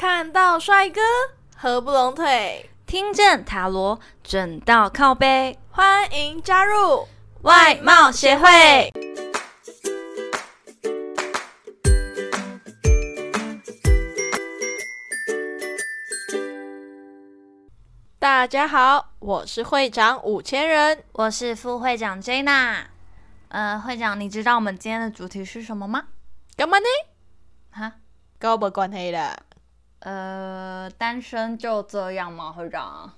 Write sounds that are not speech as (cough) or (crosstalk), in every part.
看到帅哥合不拢腿，听见塔罗准到靠背，欢迎加入外貌协会。大家好，我是会长五千人，我是副会长 Jana。呃，会长，你知道我们今天的主题是什么吗？干嘛呢？哈，跟我没关系啦。呃，单身就这样吗，会长？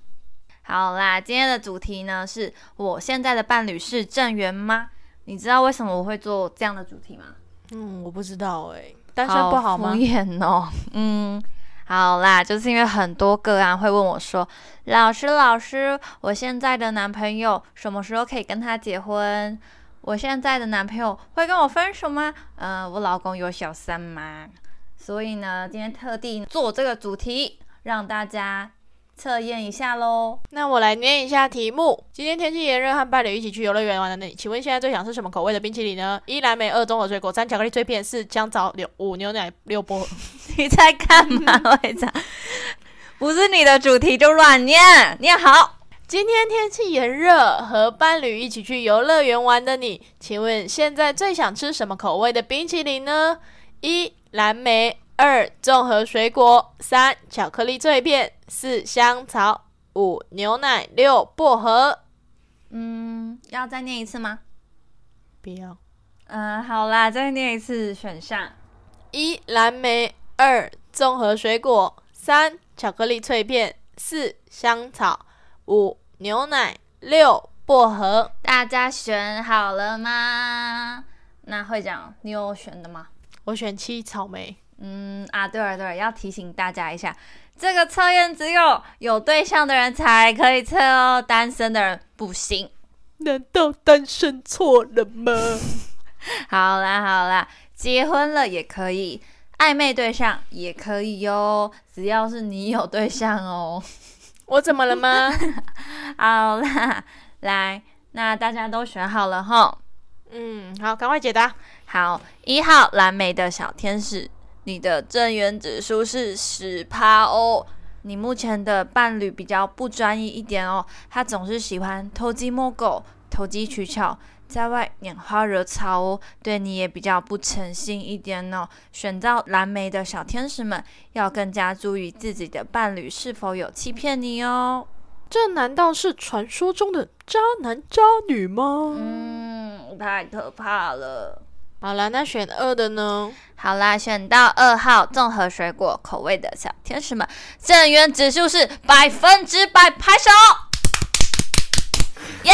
好啦，今天的主题呢是我现在的伴侣是正缘吗？你知道为什么我会做这样的主题吗？嗯，我不知道哎、单身不好吗敷？衍哦。(laughs) 嗯，好啦，就是因为很多个案会问我说：“老师，老师，我现在的男朋友什么时候可以跟他结婚？我现在的男朋友会跟我分手吗？呃，我老公有小三吗？”所以呢，今天特地做这个主题，让大家测验一下喽。那我来念一下题目。今天天气炎热，和伴侣一起去游乐园玩的你，请问现在最想吃什么口味的冰淇淋呢？一蓝莓，二综合水果，三巧克力脆片，四香草，六五牛奶，六薄荷。(laughs) 你在干嘛，会长？不是你的主题就乱念，念好。今天天气炎热，和伴侣一起去游乐园玩的你，请问现在最想吃什么口味的冰淇淋呢？一蓝莓，二综合水果，三巧克力脆片，四香草，五牛奶，六薄荷。嗯，要再念一次吗？不要。嗯，好啦，再念一次选项。一蓝莓，二综合水果，三巧克力脆片，四香草，五牛奶，六薄荷。大家选好了吗？那会长，你有选的吗？我选七草莓。嗯啊，对了对了，要提醒大家一下，这个测验只有有对象的人才可以测哦，单身的人不行。难道单身错了吗？(laughs) 好啦好啦，结婚了也可以，暧昧对象也可以哟，只要是你有对象哦。我怎么了吗？(laughs) 好啦，来，那大家都选好了哈。嗯，好，赶快解答。好，一号蓝莓的小天使，你的正缘指数是十趴哦。你目前的伴侣比较不专一一点哦，他总是喜欢偷鸡摸狗、投机取巧，在外拈花惹草哦，对你也比较不诚信一点哦。选到蓝莓的小天使们，要更加注意自己的伴侣是否有欺骗你哦。这难道是传说中的渣男渣女吗？嗯，太可怕了。好啦，那选二的呢？好啦，选到二号综合水果口味的小天使们，正源指数是百分之百，拍手！耶！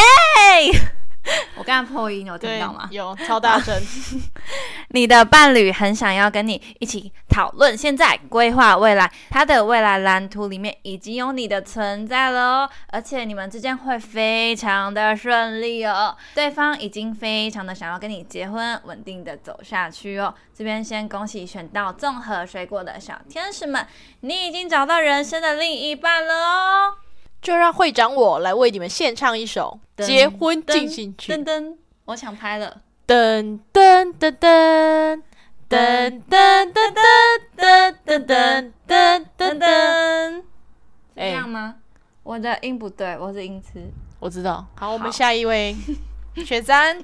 (laughs) 我刚才破音，有听到吗，？有超大声。(laughs) 你的伴侣很想要跟你一起讨论现在、规划未来，他的未来蓝图里面已经有你的存在了哦，而且你们之间会非常的顺利哦。对方已经非常的想要跟你结婚，稳定的走下去哦。这边先恭喜选到综合水果的小天使们，你已经找到人生的另一半了哦。就让会长我来为你们献唱一首《结婚进行曲》。噔噔，我抢拍了。噔噔噔噔噔噔噔噔噔噔噔噔噔。噔，这样吗？我的音不对，我是音痴。我知道。好，我们下一位，选三。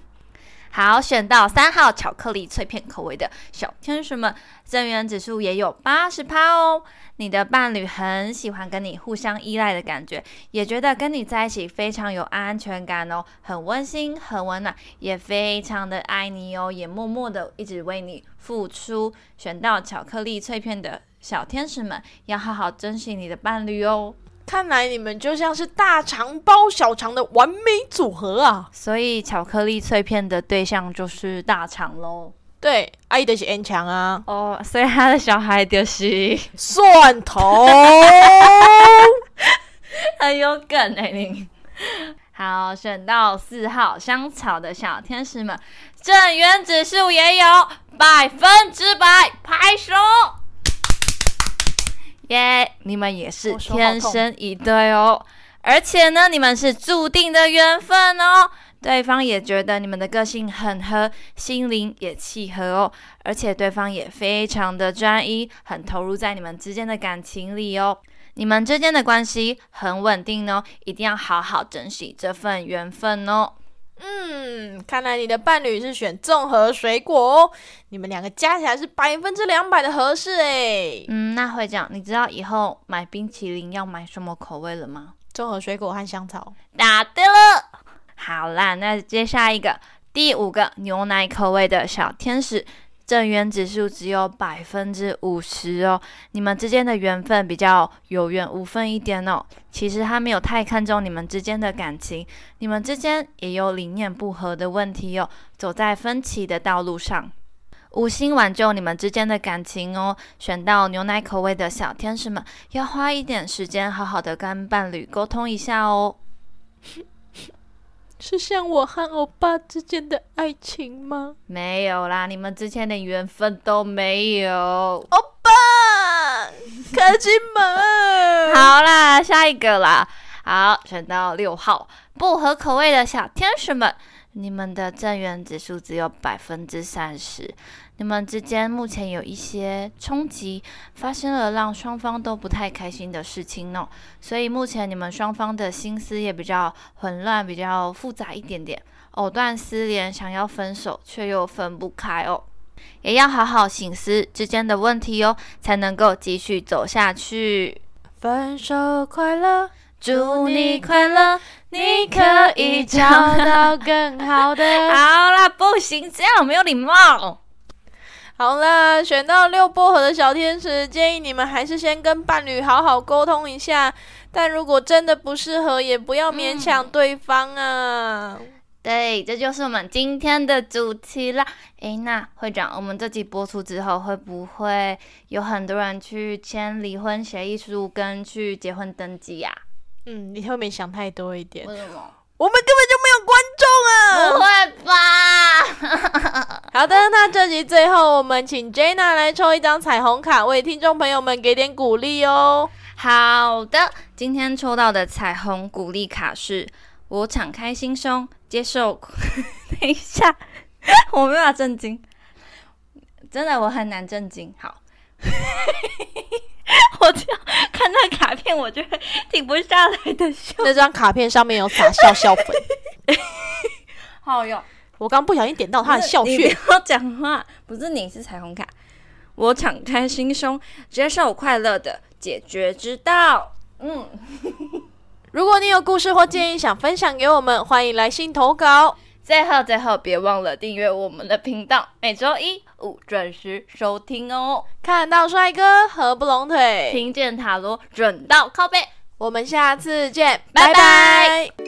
好，选到三号巧克力脆片口味的小天使们，正缘指数也有八十趴哦。你的伴侣很喜欢跟你互相依赖的感觉，也觉得跟你在一起非常有安全感哦，很温馨、很温暖，也非常的爱你哦，也默默的一直为你付出。选到巧克力脆片的小天使们，要好好珍惜你的伴侣哦。看来你们就像是大肠包小肠的完美组合啊！所以巧克力脆片的对象就是大肠喽。对，阿姨的是 N 强啊，哦，所以他的小孩就是蒜头。(laughs) 很有梗哎、你。好，选到四号香草的小天使们，正缘指数也有百分之百，拍手！耶你们也是天生一对哦。而且呢，你们是注定的缘分哦。对方也觉得你们的个性很合，心灵也契合哦，而且对方也非常的专一，很投入在你们之间的感情里哦。你们之间的关系很稳定哦，一定要好好珍惜这份缘分哦。嗯，看来你的伴侣是选综合水果哦，你们两个加起来是百分之两百的合适诶。嗯，那会长，你知道以后买冰淇淋要买什么口味了吗？综合水果和香草。答对了。好啦，那接下一个第五个牛奶口味的小天使。正缘指数只有百分之五十哦，你们之间的缘分比较有缘无分一点哦。其实他没有太看重你们之间的感情，你们之间也有理念不合的问题哦，走在分歧的道路上，无心挽救你们之间的感情哦。选到牛奶口味的小天使们，要花一点时间，好好的跟伴侣沟通一下哦。是像我和欧巴之间的爱情吗？没有啦，你们之间的缘分都没有。欧巴，开心门？(laughs) 好啦，下一个啦。好，选到六号不合口味的小天使们。你们的正缘指数只有百分之三十，你们之间目前有一些冲击，发生了让双方都不太开心的事情呢，所以目前你们双方的心思也比较混乱，比较复杂一点点，藕断丝连，想要分手却又分不开哦，也要好好醒思之间的问题哦，才能够继续走下去。分手快乐。祝你快乐，你可以 (laughs) 找到更好的。好啦，不行，这样没有礼貌。好啦，选到六薄荷的小天使，建议你们还是先跟伴侣好好沟通一下。但如果真的不适合，也不要勉强对方啊。对，这就是我们今天的主题啦。诶，那会长，我们这集播出之后，会不会有很多人去签离婚协议书跟去结婚登记呀？嗯，你后面想太多一点。为什么？我们根本就没有观众啊！不会吧？(laughs) 好的，那这集最后我们请 Jana 来抽一张彩虹卡，为听众朋友们给点鼓励哦。好的，今天抽到的彩虹鼓励卡是：我敞开心胸接受。(laughs) 等一下，我没法震惊，真的我很难震惊。好。(laughs) 我只要看那卡片，我就会停不下来的笑。那张卡片上面有撒笑笑粉，(laughs) 好哟。我刚不小心点到他的笑穴。不要讲话，不是你是彩虹卡。我敞开心胸，接受快乐的解决之道。嗯，(laughs) 如果你有故事或建议想分享给我们，欢迎来信投稿。最后，最后别忘了订阅我们的频道，每周一五准时收听哦。看到帅哥合不拢腿，听见塔罗准到靠背。我们下次见，拜拜。